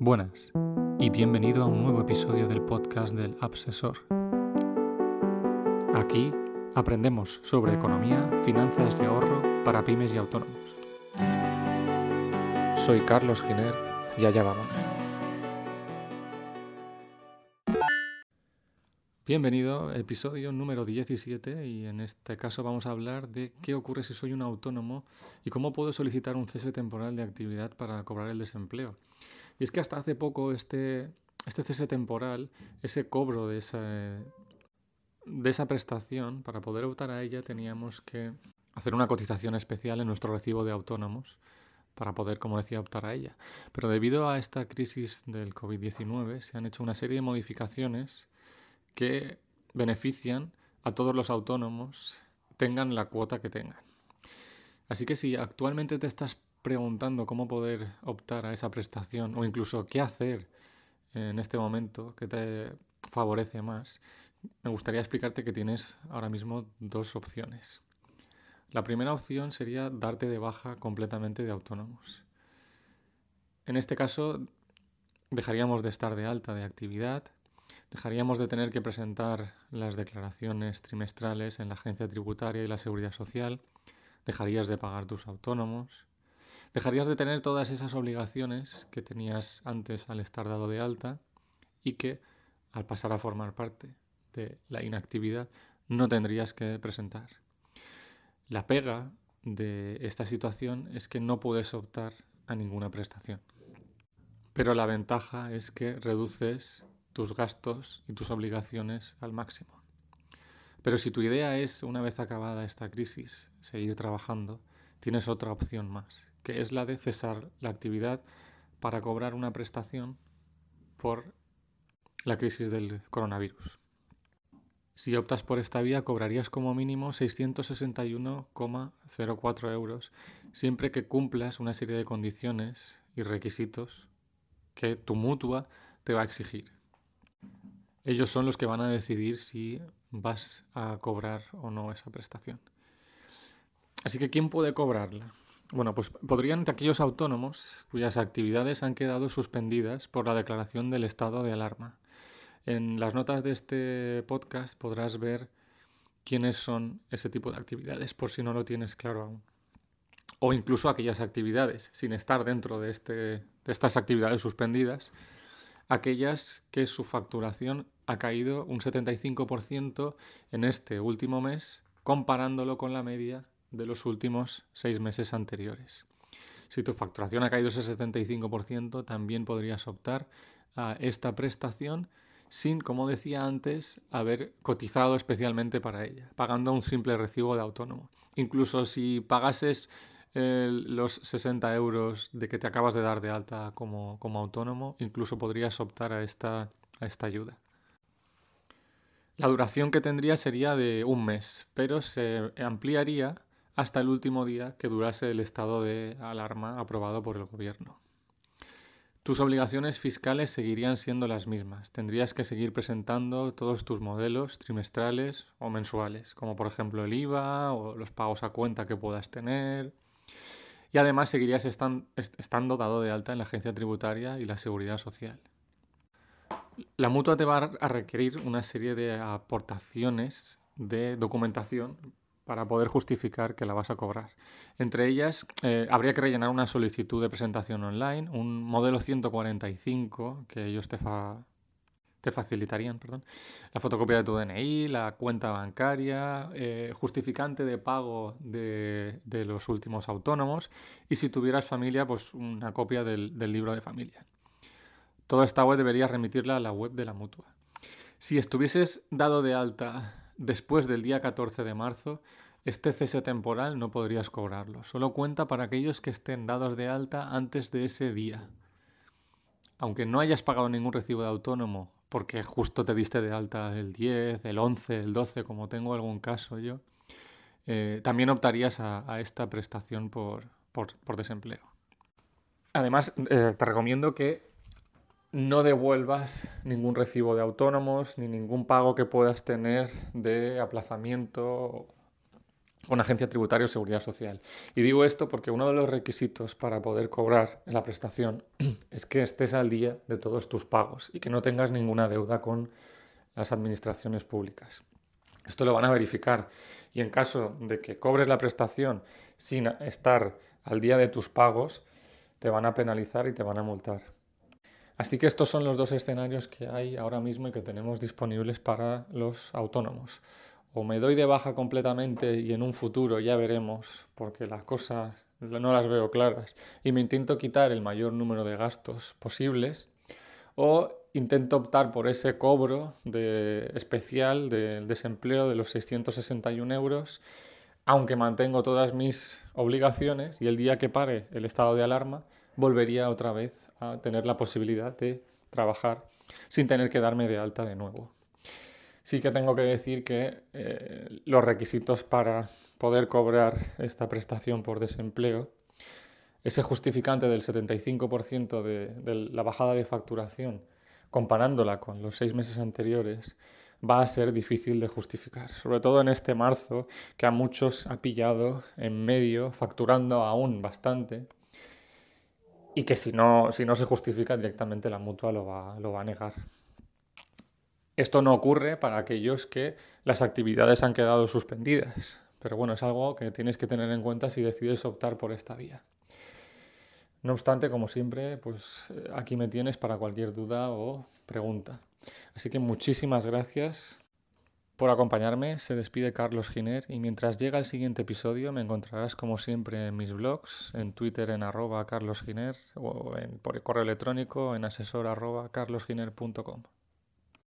Buenas y bienvenido a un nuevo episodio del podcast del Absesor. Aquí aprendemos sobre economía, finanzas y ahorro para pymes y autónomos. Soy Carlos Giner y allá vamos. Bienvenido, episodio número 17 y en este caso vamos a hablar de qué ocurre si soy un autónomo y cómo puedo solicitar un cese temporal de actividad para cobrar el desempleo. Y es que hasta hace poco este, este cese temporal, ese cobro de esa, de esa prestación, para poder optar a ella teníamos que hacer una cotización especial en nuestro recibo de autónomos para poder, como decía, optar a ella. Pero debido a esta crisis del COVID-19 se han hecho una serie de modificaciones que benefician a todos los autónomos, tengan la cuota que tengan. Así que si actualmente te estás preguntando cómo poder optar a esa prestación o incluso qué hacer en este momento que te favorece más, me gustaría explicarte que tienes ahora mismo dos opciones. La primera opción sería darte de baja completamente de autónomos. En este caso, dejaríamos de estar de alta de actividad, dejaríamos de tener que presentar las declaraciones trimestrales en la agencia tributaria y la seguridad social, dejarías de pagar tus autónomos, dejarías de tener todas esas obligaciones que tenías antes al estar dado de alta y que al pasar a formar parte de la inactividad no tendrías que presentar. La pega de esta situación es que no puedes optar a ninguna prestación. Pero la ventaja es que reduces tus gastos y tus obligaciones al máximo. Pero si tu idea es, una vez acabada esta crisis, seguir trabajando, tienes otra opción más, que es la de cesar la actividad para cobrar una prestación por la crisis del coronavirus. Si optas por esta vía, cobrarías como mínimo 661,04 euros, siempre que cumplas una serie de condiciones y requisitos que tu mutua te va a exigir. Ellos son los que van a decidir si vas a cobrar o no esa prestación. Así que, ¿quién puede cobrarla? Bueno, pues podrían aquellos autónomos cuyas actividades han quedado suspendidas por la declaración del estado de alarma. En las notas de este podcast podrás ver quiénes son ese tipo de actividades, por si no lo tienes claro aún. O incluso aquellas actividades, sin estar dentro de, este, de estas actividades suspendidas, aquellas que su facturación ha caído un 75% en este último mes, comparándolo con la media de los últimos seis meses anteriores. Si tu facturación ha caído ese 75%, también podrías optar a esta prestación sin, como decía antes, haber cotizado especialmente para ella, pagando un simple recibo de autónomo. Incluso si pagases eh, los 60 euros de que te acabas de dar de alta como, como autónomo, incluso podrías optar a esta, a esta ayuda. La duración que tendría sería de un mes, pero se ampliaría hasta el último día que durase el estado de alarma aprobado por el gobierno. Tus obligaciones fiscales seguirían siendo las mismas. Tendrías que seguir presentando todos tus modelos trimestrales o mensuales, como por ejemplo el IVA o los pagos a cuenta que puedas tener. Y además seguirías estando dado de alta en la agencia tributaria y la seguridad social. La mutua te va a requerir una serie de aportaciones de documentación para poder justificar que la vas a cobrar. Entre ellas, eh, habría que rellenar una solicitud de presentación online, un modelo 145 que ellos te, te facilitarían, perdón, la fotocopia de tu DNI, la cuenta bancaria, eh, justificante de pago de, los últimos autónomos y si tuvieras familia, pues una copia del, del libro de familia. Toda esta web deberías remitirla a la web de la mutua. Si estuvieses dado de alta después del día 14 de marzo, este cese temporal no podrías cobrarlo. Solo cuenta para aquellos que estén dados de alta antes de ese día. Aunque no hayas pagado ningún recibo de autónomo, porque justo te diste de alta el 10, el 11, el 12, como tengo algún caso yo, eh, también optarías a, esta prestación por, desempleo. Además, eh, te recomiendo que no devuelvas ningún recibo de autónomos ni ningún pago que puedas tener de aplazamiento con Agencia Tributaria o Seguridad Social. Y digo esto porque uno de los requisitos para poder cobrar la prestación es que estés al día de todos tus pagos y que no tengas ninguna deuda con las administraciones públicas. Esto lo van a verificar y en caso de que cobres la prestación sin estar al día de tus pagos, te van a penalizar y te van a multar. Así que estos son los dos escenarios que hay ahora mismo y que tenemos disponibles para los autónomos. O me doy de baja completamente y en un futuro ya veremos, porque las cosas no las veo claras, y me intento quitar el mayor número de gastos posibles, o intento optar por ese cobro de, especial del desempleo de los 661 euros, aunque mantengo todas mis obligaciones y el día que pare el estado de alarma, volvería otra vez a tener la posibilidad de trabajar sin tener que darme de alta de nuevo. Sí que tengo que decir que eh, los requisitos para poder cobrar esta prestación por desempleo, ese justificante del 75% de, de la bajada de facturación, comparándola con los seis meses anteriores, va a ser difícil de justificar, sobre todo en este marzo que a muchos ha pillado en medio, facturando aún bastante, y que si no, si no se justifica directamente la mutua lo va, lo va a negar. Esto no ocurre para aquellos que las actividades han quedado suspendidas, pero bueno, es algo que tienes que tener en cuenta si decides optar por esta vía. No obstante, como siempre, pues eh, aquí me tienes para cualquier duda o pregunta. Así que muchísimas gracias por acompañarme. Se despide Carlos Giner y mientras llega el siguiente episodio me encontrarás como siempre en mis blogs, en Twitter en arroba carlosginer o en, por correo electrónico en asesor arroba carlosginer.com.